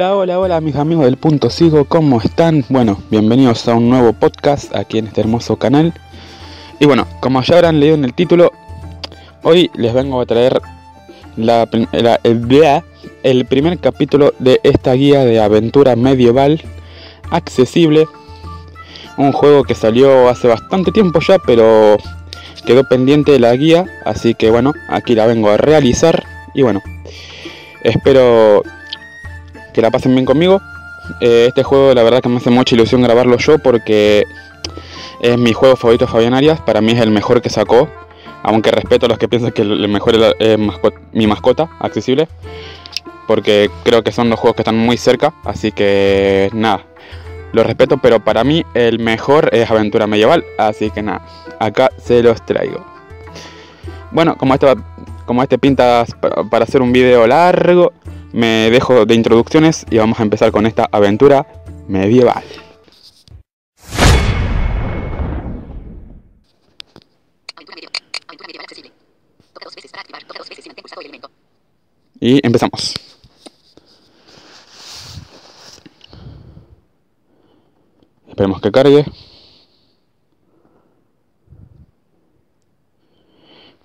Hola, hola, hola mis amigos del punto sigo, ¿cómo están? Bueno, bienvenidos a un nuevo podcast aquí en este hermoso canal. Y bueno, como ya habrán leído en el título, hoy les vengo a traer la, el, el primer capítulo de esta guía de aventura medieval accesible. Un juego que salió hace bastante tiempo ya, pero quedó pendiente de la guía, así que bueno, aquí la vengo a realizar. Y bueno, espero que la pasen bien conmigo. Eh, este juego la verdad que me hace mucha ilusión grabarlo yo porque es mi juego favorito Fabián Arias, para mí es el mejor que sacó, aunque respeto a los que piensan que el mejor es mi mascota accesible, porque creo que son los juegos que están muy cerca, así que nada, lo respeto, pero para mí el mejor es Aventura Medieval, así que nada, acá se los traigo. Bueno, como este, como este pinta para hacer un video largo, me dejo de introducciones y vamos a empezar con esta aventura medieval. Y empezamos. Esperemos que cargue.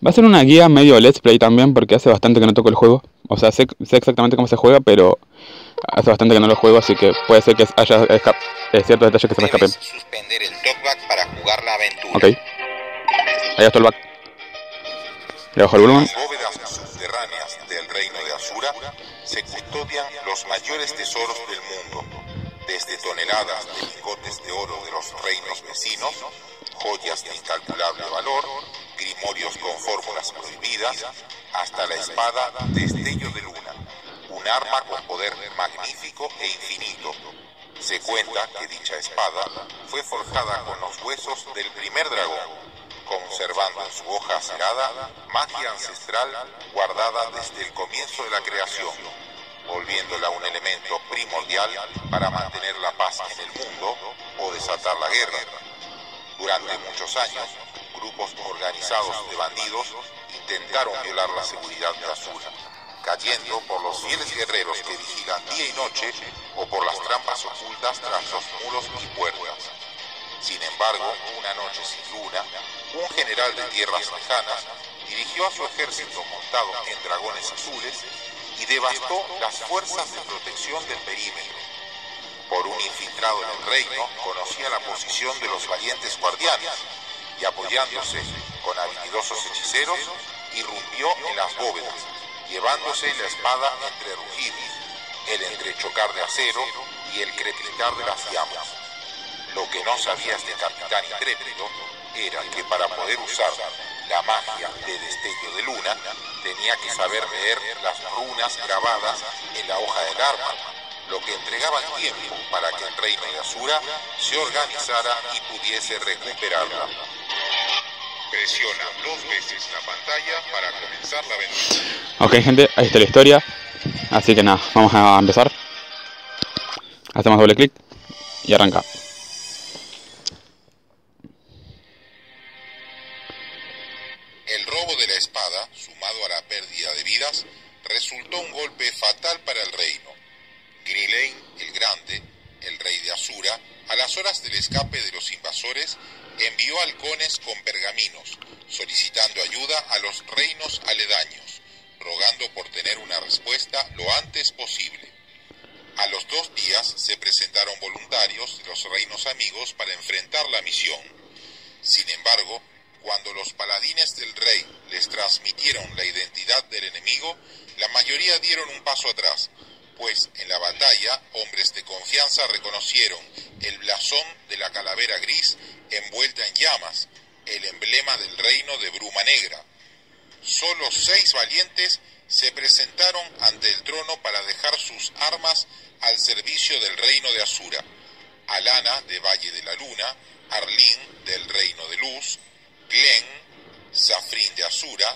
Va a ser una guía medio let's play también porque hace bastante que no toco el juego. O sea, sé, exactamente cómo se juega, pero hace bastante que no lo juego, así que puede ser que haya eh, ciertos detalles que se me escapen. suspender el talkback para jugar la aventura. Ok. Ahí está el back. Le bajo el volumen. En las bóvedas subterráneas del reino de Asura se custodian los mayores tesoros del mundo, desde toneladas de lingotes de oro de los reinos vecinos, joyas de incalculable valor, grimorios con fórmulas prohibidas, hasta la espada Destello de Luna, un arma con poder magnífico e infinito. Se cuenta que dicha espada fue forjada con los huesos del primer dragón, conservando en su hoja acerada magia ancestral guardada desde el comienzo de la creación, volviéndola un elemento primordial para mantener la paz en el mundo o desatar la guerra. Durante muchos años, grupos organizados de bandidos intentaron violar la seguridad de Asura, cayendo por los fieles guerreros que vigilan día y noche o por las trampas ocultas tras los muros y puertas. Sin embargo, una noche sin luna, un general de tierras lejanas dirigió a su ejército montado en dragones azules y devastó las fuerzas de protección del perímetro. Por un infiltrado en el reino, conocía la posición de los valientes guardianes y apoyándose con habilidosos hechiceros, irrumpió en las bóvedas, llevándose la espada entre rugidos, el entrechocar de acero y el crepitar de las llamas. Lo que no sabía este capitán intrépido era que para poder usar la magia de destello de luna, tenía que saber leer las runas grabadas en la hoja del arma, lo que entregaba tiempo para que el reino de Asura se organizara y pudiese recuperarla. Presiona dos veces la pantalla para comenzar la aventura. Ok gente, ahí está la historia. Así que nada, vamos a empezar. Hacemos doble clic y arranca. El robo de la espada, sumado a la pérdida de vidas, resultó un golpe fatal para el reino. Grilane el Grande, el rey de Asura, a las horas del escape de los invasores, envió halcones con pergaminos, solicitando ayuda a los reinos aledaños, rogando por tener una respuesta lo antes posible. A los dos días se presentaron voluntarios de los reinos amigos para enfrentar la misión. Sin embargo, cuando los paladines del rey les transmitieron la identidad del enemigo, la mayoría dieron un paso atrás, pues en la batalla hombres de confianza reconocieron el blasón de la calavera gris envuelta en llamas, el emblema del reino de Bruma Negra. Solo seis valientes se presentaron ante el trono para dejar sus armas al servicio del reino de Asura. Alana de Valle de la Luna, Arlín del reino de Luz, Glen, Zafrín de Asura,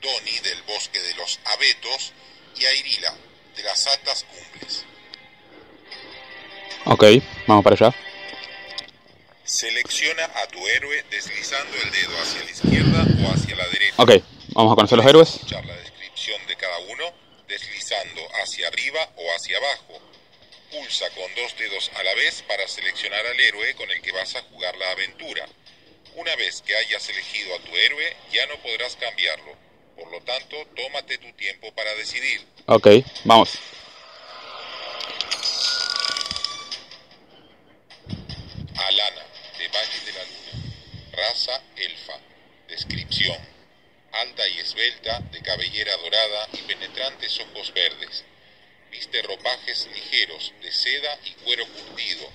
Doni del bosque de los Abetos y Airila de las altas cumbres. Ok, vamos para allá. Selecciona a tu héroe deslizando el dedo hacia la izquierda o hacia la derecha. Ok, vamos a conocer los héroes. Escuchar la descripción de cada uno deslizando hacia arriba o hacia abajo. Pulsa con dos dedos a la vez para seleccionar al héroe con el que vas a jugar la aventura. Una vez que hayas elegido a tu héroe, ya no podrás cambiarlo. Por lo tanto, tómate tu tiempo para decidir. Ok, vamos. Alana, de Valle de la Luna. Raza elfa. Descripción. Alta y esbelta, de cabellera dorada y penetrantes ojos verdes. Viste ropajes ligeros, de seda y cuero curtido,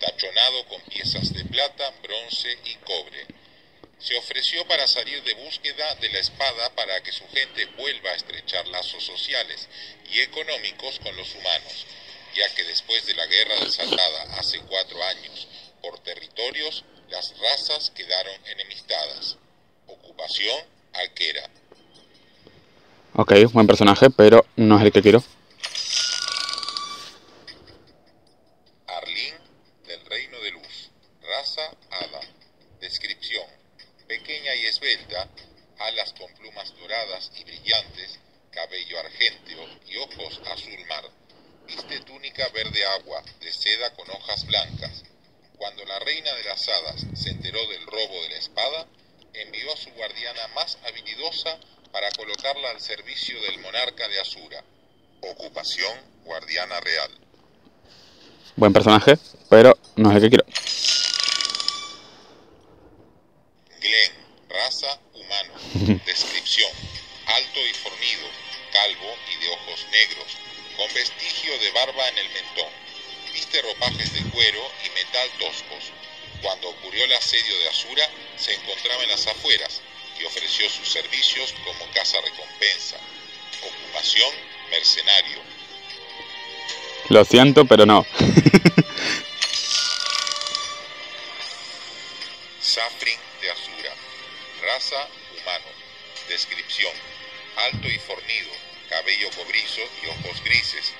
tachonado con piezas de plata, bronce y cobre. Se ofreció para salir de búsqueda de la espada para que su gente vuelva a estrechar lazos sociales y económicos con los humanos, ya que después de la guerra desatada hace cuatro años por territorios, las razas quedaron enemistadas. Ocupación, arquera. Ok, buen personaje, pero no es el que quiero. Arlín del Reino de Luz. Raza Hada. Descripción. Pequeña y esbelta, alas con plumas doradas y brillantes, cabello argénteo y ojos azul mar. Viste túnica verde agua, de seda con hojas blancas. Cuando la reina de las hadas se enteró del robo de la espada, envió a su guardiana más habilidosa para colocarla al servicio del monarca de Asura. Ocupación guardiana real. Buen personaje, pero no es el que quiero. Glenn, raza humano. Descripción. Alto y fornido, calvo y de ojos negros, con vestigio de barba en el mentón. Viste ropajes de cuero y metal toscos. Cuando ocurrió el asedio de Asura, se encontraba en las afueras y ofreció sus servicios como casa recompensa. Ocupación, mercenario. Lo siento, pero no. Safrin. Raza humano. Descripción. Alto y fornido, cabello cobrizo y ojos grises.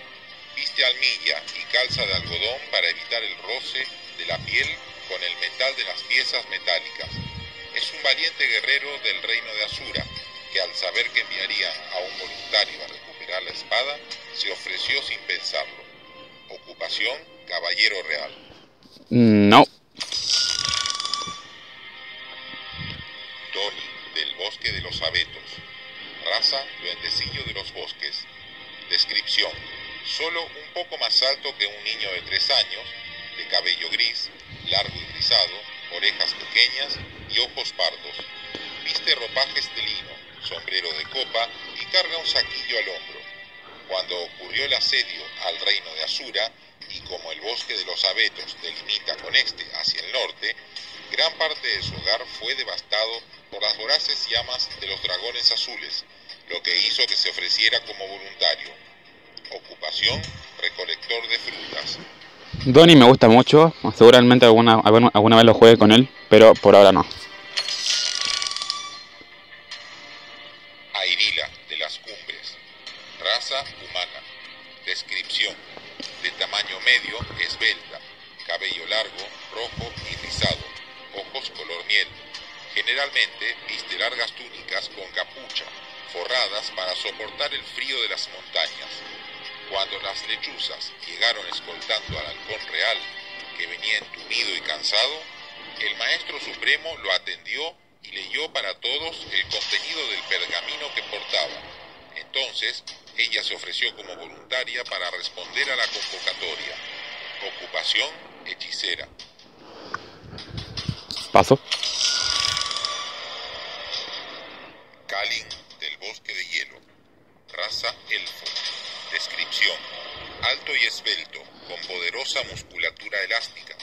Viste almilla y calza de algodón para evitar el roce de la piel con el metal de las piezas metálicas. Es un valiente guerrero del reino de Asura, que al saber que enviaría a un voluntario a recuperar la espada, se ofreció sin pensarlo. Ocupación, caballero real. No. Gris, largo y rizado, orejas pequeñas y ojos pardos. Viste ropajes de lino, sombrero de copa y carga un saquillo al hombro. Cuando ocurrió el asedio al reino de Asura, y como el bosque de los abetos delimita con este hacia el norte, gran parte de su hogar fue devastado por las voraces llamas de los dragones azules, lo que hizo que se ofreciera como voluntario. Ocupación, recolector de frutas. Donnie me gusta mucho, seguramente alguna, alguna, alguna vez lo juegue con él, pero por ahora no. Airila, de las cumbres. Raza humana. Descripción. De tamaño medio, esbelta. Cabello largo, rojo y rizado. Ojos color miel. Generalmente viste largas túnicas con capucha, forradas para soportar el frío de las montañas. Cuando las lechuzas llegaron escoltando al halcón real, que venía entumido y cansado, el maestro supremo lo atendió y leyó para todos el contenido del pergamino que portaba. Entonces, ella se ofreció como voluntaria para responder a la convocatoria. Ocupación, hechicera. Paso. Kalin, del bosque de hielo. Raza elfo. Descripción. Alto y esbelto, con poderosa musculatura elástica.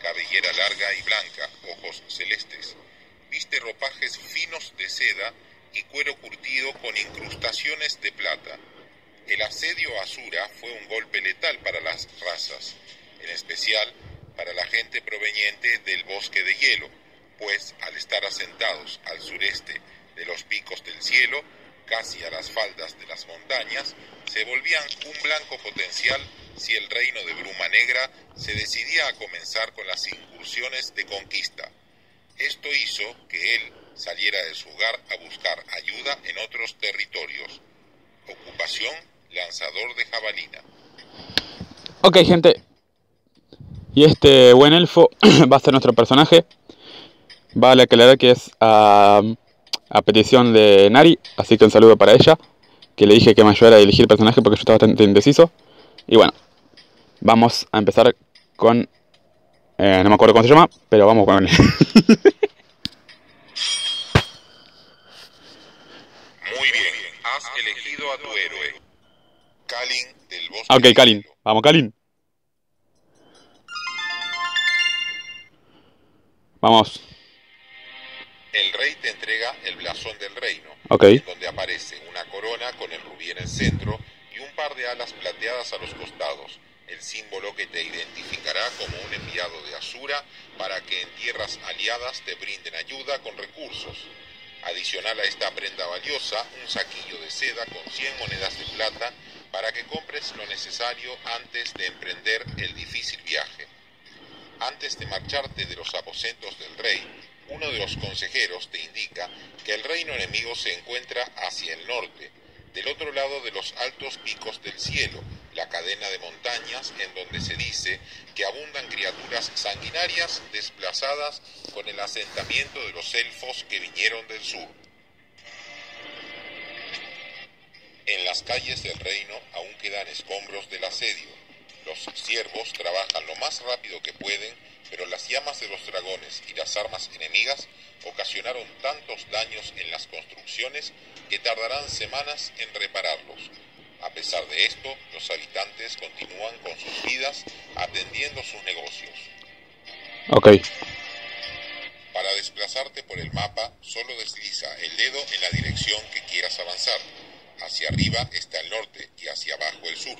Cabellera larga y blanca, ojos celestes. Viste ropajes finos de seda y cuero curtido con incrustaciones de plata. El asedio a Asura fue un golpe letal para las razas, en especial para la gente proveniente del bosque de hielo, pues al estar asentados al sureste de los picos del cielo, casi a las faldas de las montañas, se volvían un blanco potencial si el reino de Bruma Negra se decidía a comenzar con las incursiones de conquista. Esto hizo que él saliera de su hogar a buscar ayuda en otros territorios. Ocupación, lanzador de jabalina. Ok, gente. Y este buen elfo va a ser nuestro personaje. Vale aclarar que es a, a petición de Nari, así que un saludo para ella. Que le dije que me ayudara a elegir personaje porque yo estaba bastante indeciso. Y bueno, vamos a empezar con... eh, no me acuerdo cómo se llama, pero vamos con... Muy bien, has elegido a tu héroe. Kalin del bosque. ok, del Kalin. Vamos, Kalin. Vamos. El rey te entrega el blasón del reino, Ok. en donde aparece una corona con el rubí en el centro y un par de alas plateadas a los costados, el símbolo que te identificará como un enviado de Asura para que en tierras aliadas te brinden ayuda con recursos. Adicional a esta prenda valiosa, un saquillo de seda con 100 monedas de plata para que compres lo necesario antes de emprender el difícil viaje. Antes de marcharte de los aposentos del rey, uno de los consejeros te indica que el reino enemigo se encuentra hacia el norte, del otro lado de los altos picos del cielo, la cadena de montañas en donde se dice que abundan criaturas sanguinarias desplazadas con el asentamiento de los elfos que vinieron del sur. En las calles del reino aún quedan escombros del asedio. Los siervos trabajan lo más rápido que pueden, pero las llamas de los dragones y las armas enemigas ocasionaron tantos daños en las construcciones que tardarán semanas en repararlos. A pesar de esto, los habitantes continúan con sus vidas atendiendo sus negocios. Ok. Para desplazarte por el mapa, solo desliza el dedo en la dirección que quieras avanzar. Hacia arriba está el norte y hacia abajo el sur.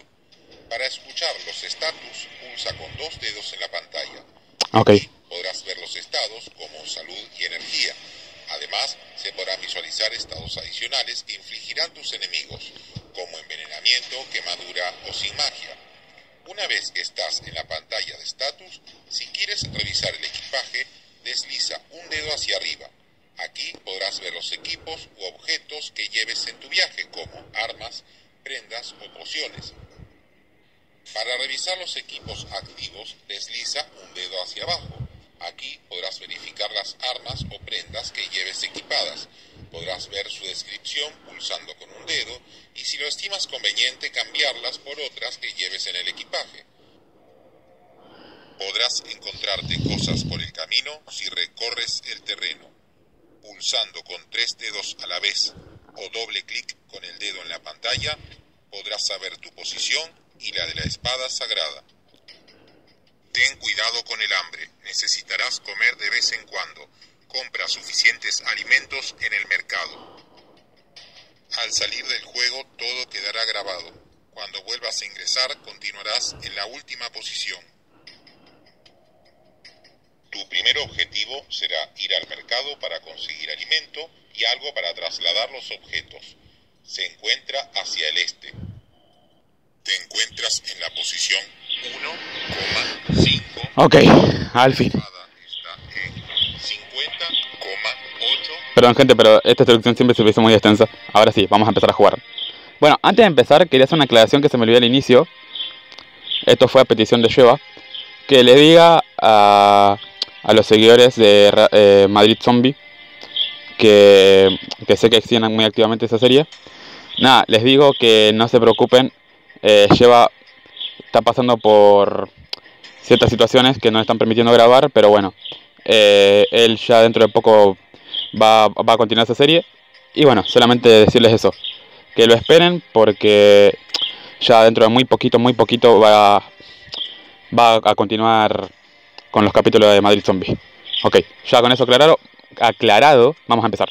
Para escuchar los estatus, pulsa con dos dedos en la pantalla. Ok. Podrás ver los estados como salud y energía. Además, se podrán visualizar estados adicionales que infligirán tus enemigos, como envenenamiento, quemadura o sin magia. Una vez que estás en la pantalla de estatus, si quieres revisar el equipaje, desliza un dedo hacia arriba. Aquí podrás ver los equipos u objetos que lleves en tu viaje, como armas, prendas o pociones. Para revisar los equipos activos, desliza un dedo hacia abajo. Aquí podrás verificar las armas o prendas que lleves equipadas. Podrás ver su descripción pulsando con un dedo y si lo estimas conveniente cambiarlas por otras que lleves en el equipaje. Podrás encontrarte cosas por el camino si recorres el terreno. Pulsando con tres dedos a la vez o doble clic con el dedo en la pantalla, podrás saber tu posición y la de la espada sagrada. Ten cuidado con el hambre, necesitarás comer de vez en cuando. Compra suficientes alimentos en el mercado. Al salir del juego todo quedará grabado. Cuando vuelvas a ingresar continuarás en la última posición. Tu primer objetivo será ir al mercado para conseguir alimento y algo para trasladar los objetos. Se encuentra hacia el este. Te encuentras en la posición 1,5. Ok. Al fin. espada está en 50,8. Perdón, gente, pero esta introducción siempre se hizo muy extensa. Ahora sí, vamos a empezar a jugar. Bueno, antes de empezar, quería hacer una aclaración que se me olvidó al inicio. Esto fue a petición de Sheva. Que le diga a, a los seguidores de eh, Madrid Zombie que, que sé que extienden muy activamente esa serie. Nada, les digo que no se preocupen. Eh, Sheva está pasando por ciertas situaciones que no están permitiendo grabar, pero bueno, eh, él ya dentro de poco va, va a continuar esa serie. Y bueno, solamente decirles eso, que lo esperen porque ya dentro de muy poquito, muy poquito va, va a continuar con los capítulos de Madrid Zombie. Ok, ya con eso aclarado, aclarado, vamos a empezar.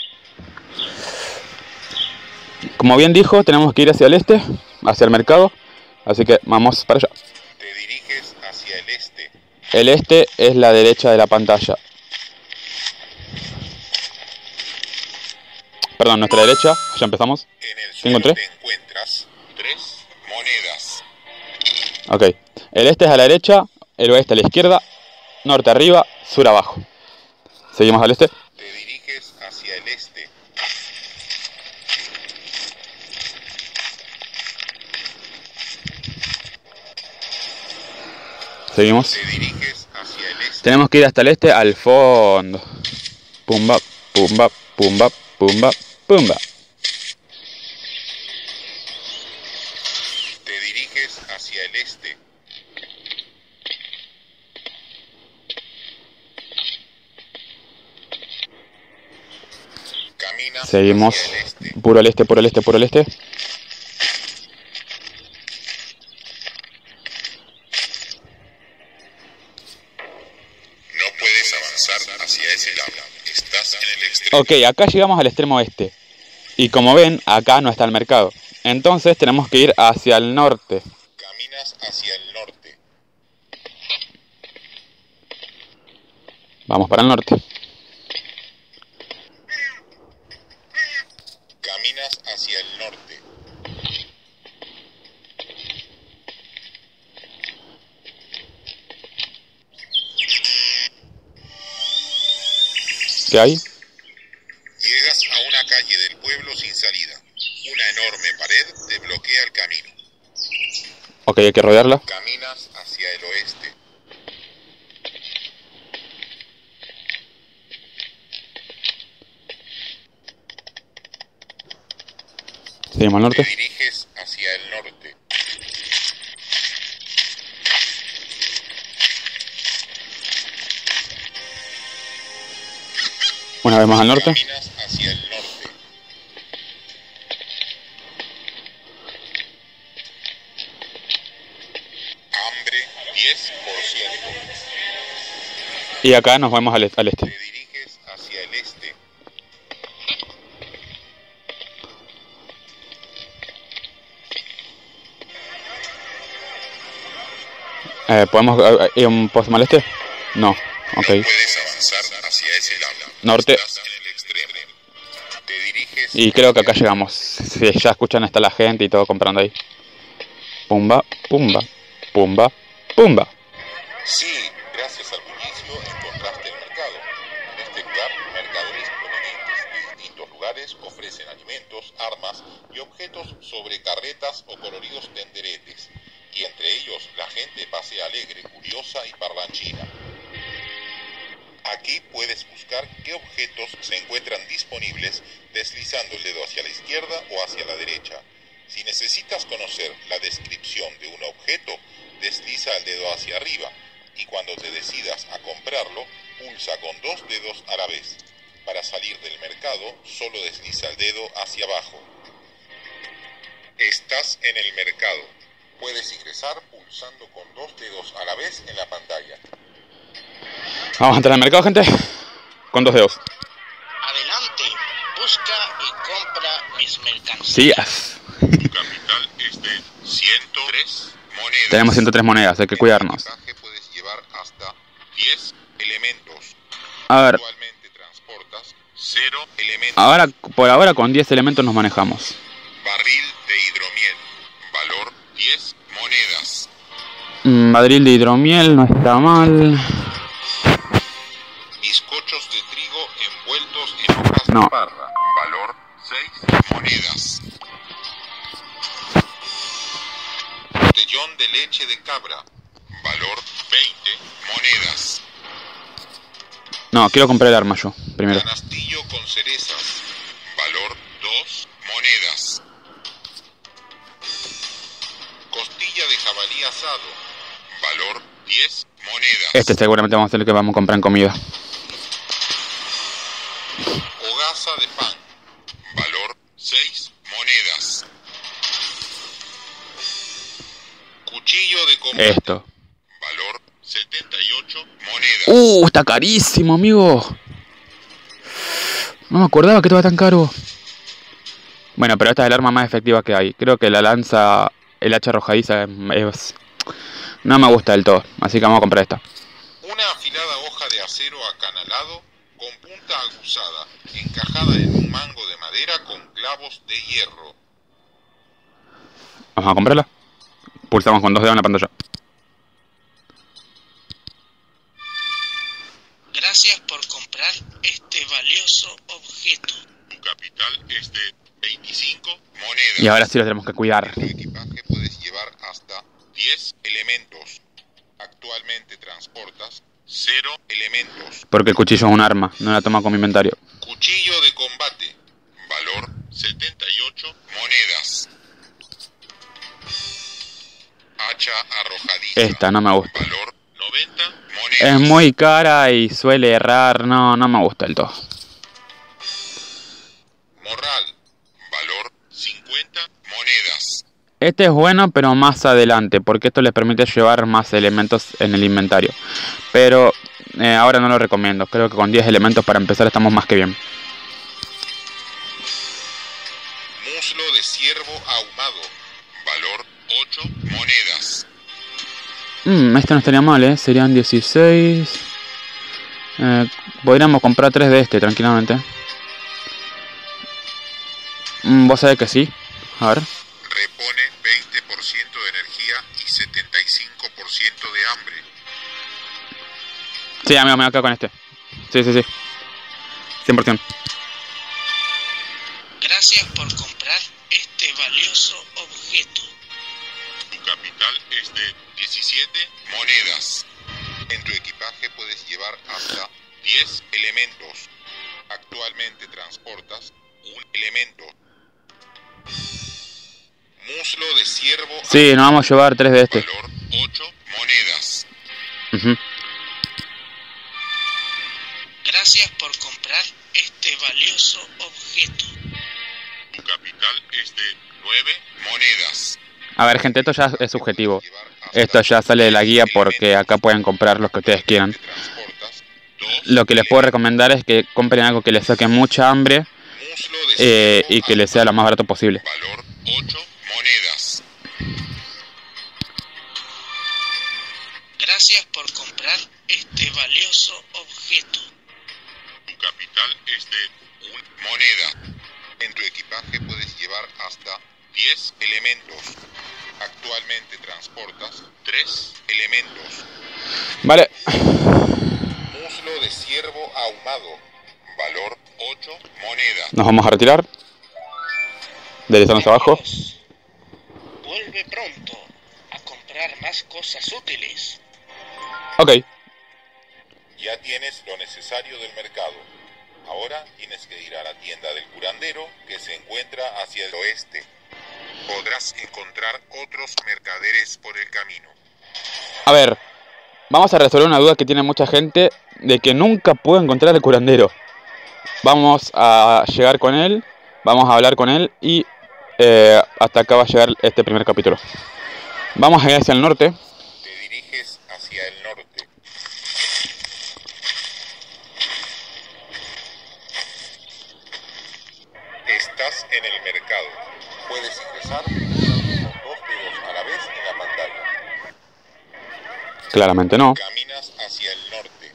Como bien dijo, tenemos que ir hacia el este, hacia el mercado, así que vamos para allá. Te diriges hacia el este. El este es la derecha de la pantalla. Perdón, nuestra derecha, ya empezamos. En el ¿Qué suelo encontré? te encuentras tres monedas. Ok. El este es a la derecha, el oeste a la izquierda, norte arriba, sur abajo. Seguimos al este. Te diriges hacia el este. Seguimos. Te diriges hacia el este. Tenemos que ir hasta el este al fondo. Pumba, pumba, pumba, pumba, pumba. Te diriges hacia el este. Caminas Seguimos. hacia el este. Puro al este, puro al este, puro al este. No puedes avanzar hacia ese lado. Estás en el extremo. Ok, acá llegamos al extremo este. Y como ven, acá no está el mercado. Entonces tenemos que ir hacia el norte. Caminas hacia el norte. Vamos para el norte. Caminas hacia el norte. ¿Qué hay? Llegas a una calle del pueblo sin salida. Una enorme pared te bloquea el camino. Ok, hay que rodearla. Caminas hacia el oeste. Seguimos al Te norte. diriges hacia el norte. Una vez más al norte. Caminas hacia el norte. Y acá nos vamos al, al Te este. diriges hacia el este. Eh, ¿Podemos eh, ir un poco al este? No. Ok. Puedes avanzar hacia ese lado. Norte. Y creo que acá llegamos. Si ya escuchan está la gente y todo comprando ahí. Pumba, pumba, pumba, pumba. Gracias al bullicio encontraste el mercado. En este lugar, mercaderes provenientes de distintos lugares ofrecen alimentos, armas y objetos sobre carretas o coloridos tenderetes. Y entre ellos, la gente pasea alegre, curiosa y parlanchina. Aquí puedes buscar qué objetos se encuentran disponibles deslizando el dedo hacia la izquierda o hacia la derecha. Si necesitas conocer la descripción de un objeto, desliza el dedo hacia arriba y cuando te decidas a comprarlo, pulsa con dos dedos a la vez. Para salir del mercado, solo desliza el dedo hacia abajo. Estás en el mercado. Puedes ingresar pulsando con dos dedos a la vez en la pantalla. Vamos a entrar al mercado, gente. Con dos dedos. Adelante, busca y compra mis mercancías. Tu capital es de 103 monedas. Tenemos 103 monedas, hay que cuidarnos. En el equipaje puedes llevar hasta 10 elementos. A ver, Actualmente transportas 0 elementos. ahora por ahora con 10 elementos nos manejamos. Barril de hidromiel. Valor 10 monedas. Mm, Madril de hidromiel no está mal. Bizcochos de trigo envueltos en hojas No. de parra. Valor 6 monedas. Botellón de leche de cabra. Valor 20 monedas. No, quiero comprar el arma yo, primero. Canastillo con cerezas. Valor 2 monedas. Costilla de jabalí asado. Valor 10 monedas. Este seguramente vamos a el que vamos a comprar en comida. Hogaza de pan. Valor 6 monedas. Cuchillo de combate. Esto. Valor 78 monedas. Uh, está carísimo, amigo. No me acordaba que estaba tan caro. Bueno, pero esta es el arma más efectiva que hay. Creo que la lanza, el hacha arrojadiza, es- no me gusta del todo. Así que vamos a comprar esta. Una afilada hoja de acero acanalado con punta aguzada, encajada en un mango de madera con clavos de hierro. Vamos a comprarla. Pulsamos con dos dedos en la pantalla. Gracias por comprar este valioso objeto. Tu capital es de 25 monedas. Y ahora sí lo tenemos que cuidar. En tu equipaje puedes llevar hasta 10 elementos. Actualmente transportas 0 elementos. Porque el cuchillo es un arma, no la toma como inventario. Cuchillo de combate. Valor 78 monedas. Hacha arrojadiza. Esta no me gusta. Valor 90 monedas. Es muy cara y suele errar, no, no me gusta el todo. Morral. Valor 50 monedas. Este es bueno, pero más adelante, porque esto les permite llevar más elementos en el inventario. Pero eh, ahora no lo recomiendo, creo que con 10 elementos para empezar estamos más que bien. Mm, este no estaría mal, ¿eh? Serían 16. Eh, podríamos comprar 3 de este tranquilamente. Mm, Vos sabés que sí. A ver. Repone 20% de energía y 75% de hambre. Sí, amigo, me voy a quedar con este. Sí, sí, sí. 100%. Gracias por comprar este valioso objeto. Tu capital es de 17 monedas. En tu equipaje puedes llevar hasta 10 elementos. Actualmente transportas un elemento. Muslo de ciervo Sí, nos vamos a llevar 3 de este. valor 8 monedas. Gracias por comprar este valioso objeto. Tu capital es de 9 monedas. A ver, gente, esto ya es subjetivo. Esto ya sale de la guía 10 porque acá pueden comprar los que ustedes quieran. Lo que les puedo recomendar es que compren algo que les saque mucha hambre eh, y que les sea lo más barato posible. Valor 8 monedas. Gracias por comprar este valioso objeto. Tu capital es de 1 moneda. En tu equipaje puedes 10 elementos. Actualmente transportas 3 elementos. Vale. Muslo de ciervo ahumado. Valor 8 monedas. Nos vamos a retirar. Deslizarnos abajo. Vuelve pronto a comprar más cosas útiles. Ok. Ya tienes lo necesario del mercado. Ahora tienes que ir a la tienda del curandero que se encuentra hacia el oeste. Podrás encontrar otros mercaderes por el camino. A ver. Vamos a resolver una duda que tiene mucha gente de que nunca puedo encontrar al curandero. Vamos a llegar con él. Vamos a hablar con él y eh, hasta acá va a llegar este primer capítulo. Vamos a ir hacia el norte. Te diriges hacia el norte. Estás en el mercado. Puedes ingresar con dos dedos a la vez en la pantalla. Claramente no. Caminas hacia el norte.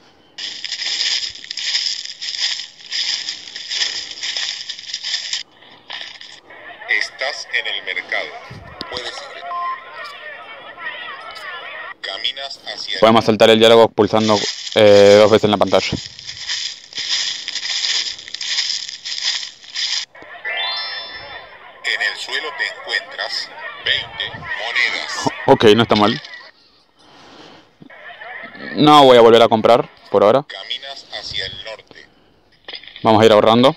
Estás en el mercado. Puedes ingresar. Caminas hacia el Podemos saltar el diálogo pulsando eh, dos veces en la pantalla. Ok, no está mal. No voy a volver a comprar por ahora. Caminas hacia el norte. Vamos a ir ahorrando.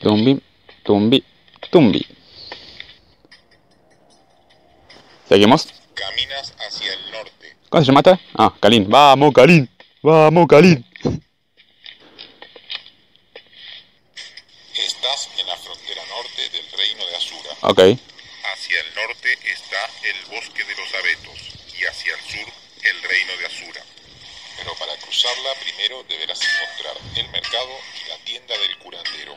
Tumbi, tumbi, tumbi. Seguimos. Caminas hacia el norte. ¿Cómo se llama? Ah, Kalin. Vamos, Kalin. Vamos, Kalin. Estás en la frontera norte del reino de Asura. Ok. Hacia el norte está el bosque de los abetos y hacia el sur el reino de Asura. Pero para cruzarla primero deberás encontrar el mercado y la tienda del curandero.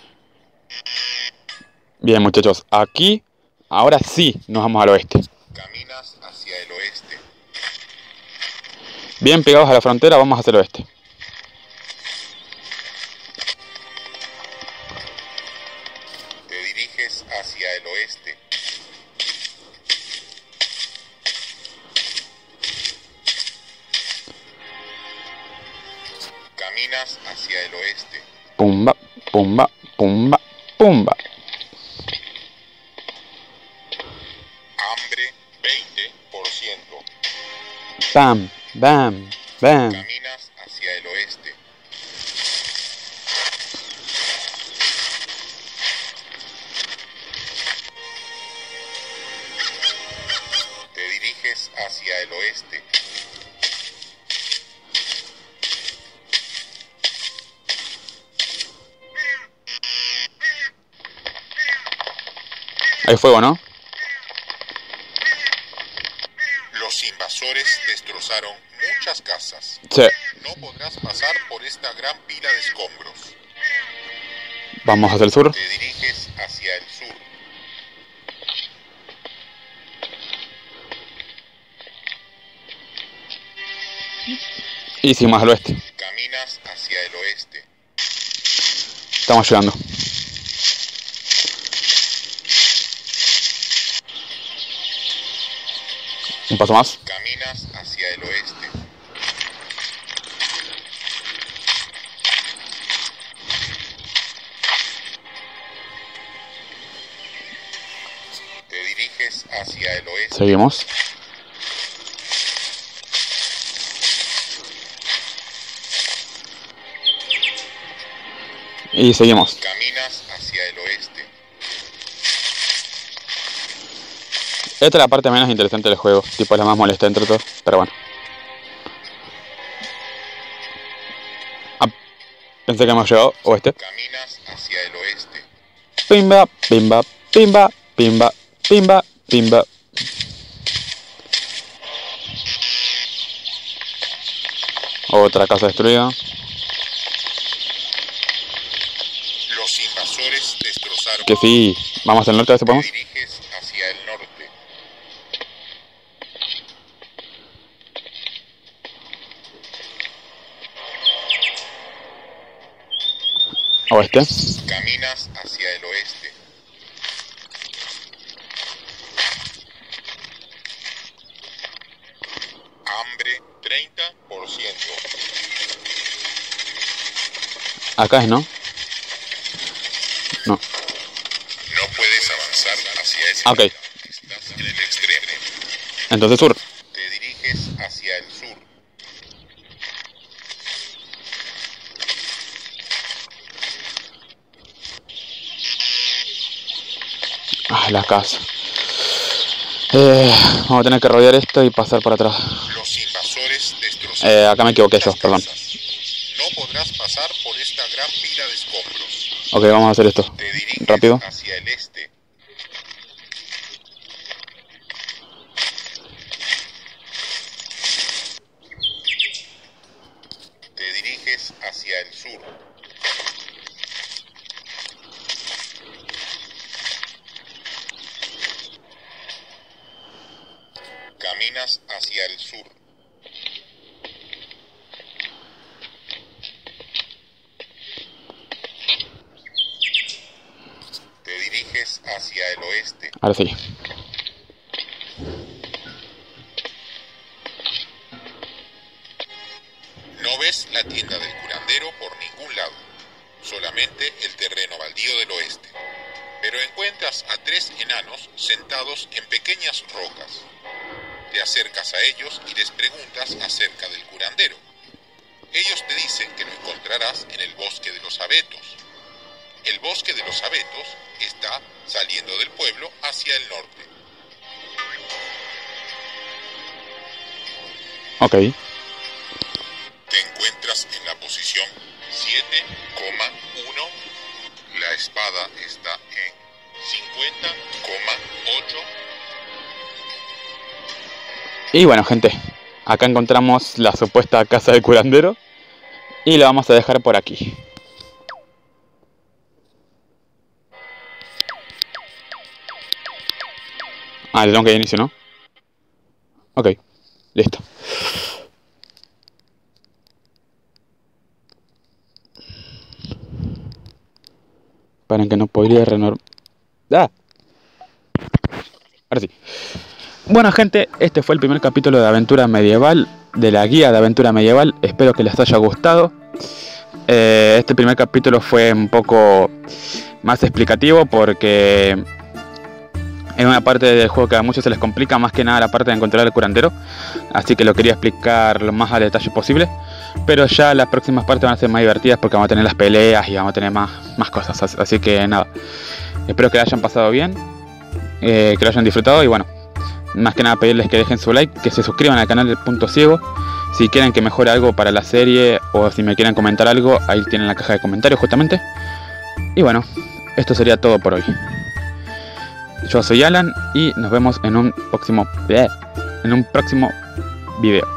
Bien, muchachos. Aquí, ahora sí, nos vamos al oeste. Caminas hacia el oeste. Bien pegados a la frontera, vamos hacia el oeste. Bam, bam, bam. Caminas hacia el oeste. Te diriges hacia el oeste. Hay fuego, ¿no? Sí. No podrás pasar por esta gran pila de escombros. Vamos hacia el sur. Te diriges hacia el sur. Y sí, más al oeste. Caminas hacia el oeste. Estamos llegando. Un paso más. Hacia el oeste. Seguimos. Y seguimos. Caminas hacia el oeste. Esta es la parte menos interesante del juego. Tipo, es la más molesta entre todos. Pero bueno. Ah, pensé que hemos llegado oeste. Caminas hacia el oeste. Pimba, pimba, pimba, pimba, pimba, pimba. Otra casa destruida. Los invasores destrozaron. Que sí. Vamos al norte, a ver si Te podemos. diriges hacia el norte. Oeste. Caminas hacia el oeste. Hambre 30%. Acá es, ¿no? No. No puedes avanzar hacia ese Ok. lado. Estás en el extremo. Entonces sur. Te diriges hacia el sur. Ah, la casa. Eh, vamos a tener que rodear esto y pasar por atrás. Los invasores destrozaron. Eh, acá me equivoqué yo, perdón. casas. No podrás pasar por esta gran pila de escombros. Ok, vamos a hacer esto. Te Rápido. hacia el este. Te diriges hacia el sur. Caminas hacia el sur. Te diriges hacia el oeste. No ves la tienda del curandero por ningún lado, solamente el terreno baldío del oeste. Pero encuentras a tres enanos sentados en pequeñas rocas. Te acercas a ellos y les preguntas acerca del curandero. Ellos te dicen que lo encontrarás en el bosque de los abetos. El bosque de los abetos saliendo del pueblo hacia el norte. Ok. Te encuentras en la posición 7,1. La espada está en 50,8. Y bueno, gente. Acá encontramos la supuesta casa del curandero. Y la vamos a dejar por aquí. Ah, le tengo que inicio, ¿no? Ok, listo. Para que no podría renovar. ¡Ah! Ahora sí. Bueno, gente, este fue el primer capítulo de Aventura Medieval, de la guía de Aventura Medieval. Espero que les haya gustado. Eh, este primer capítulo fue un poco más explicativo porque Es una parte del juego que a muchos se les complica, más que nada la parte de encontrar el curandero. Así que lo quería explicar lo más a detalle posible. Pero ya las próximas partes van a ser más divertidas porque vamos a tener las peleas y vamos a tener más, más cosas. Así que nada. Espero que la hayan pasado bien. Eh, que lo hayan disfrutado. Y bueno, más que nada pedirles que dejen su like, que se suscriban al canal del Punto Ciego. Si quieren que mejore algo para la serie o si me quieren comentar algo, ahí tienen la caja de comentarios justamente. Y bueno, esto sería todo por hoy. Yo soy Alan y nos vemos en un próximo en un próximo video.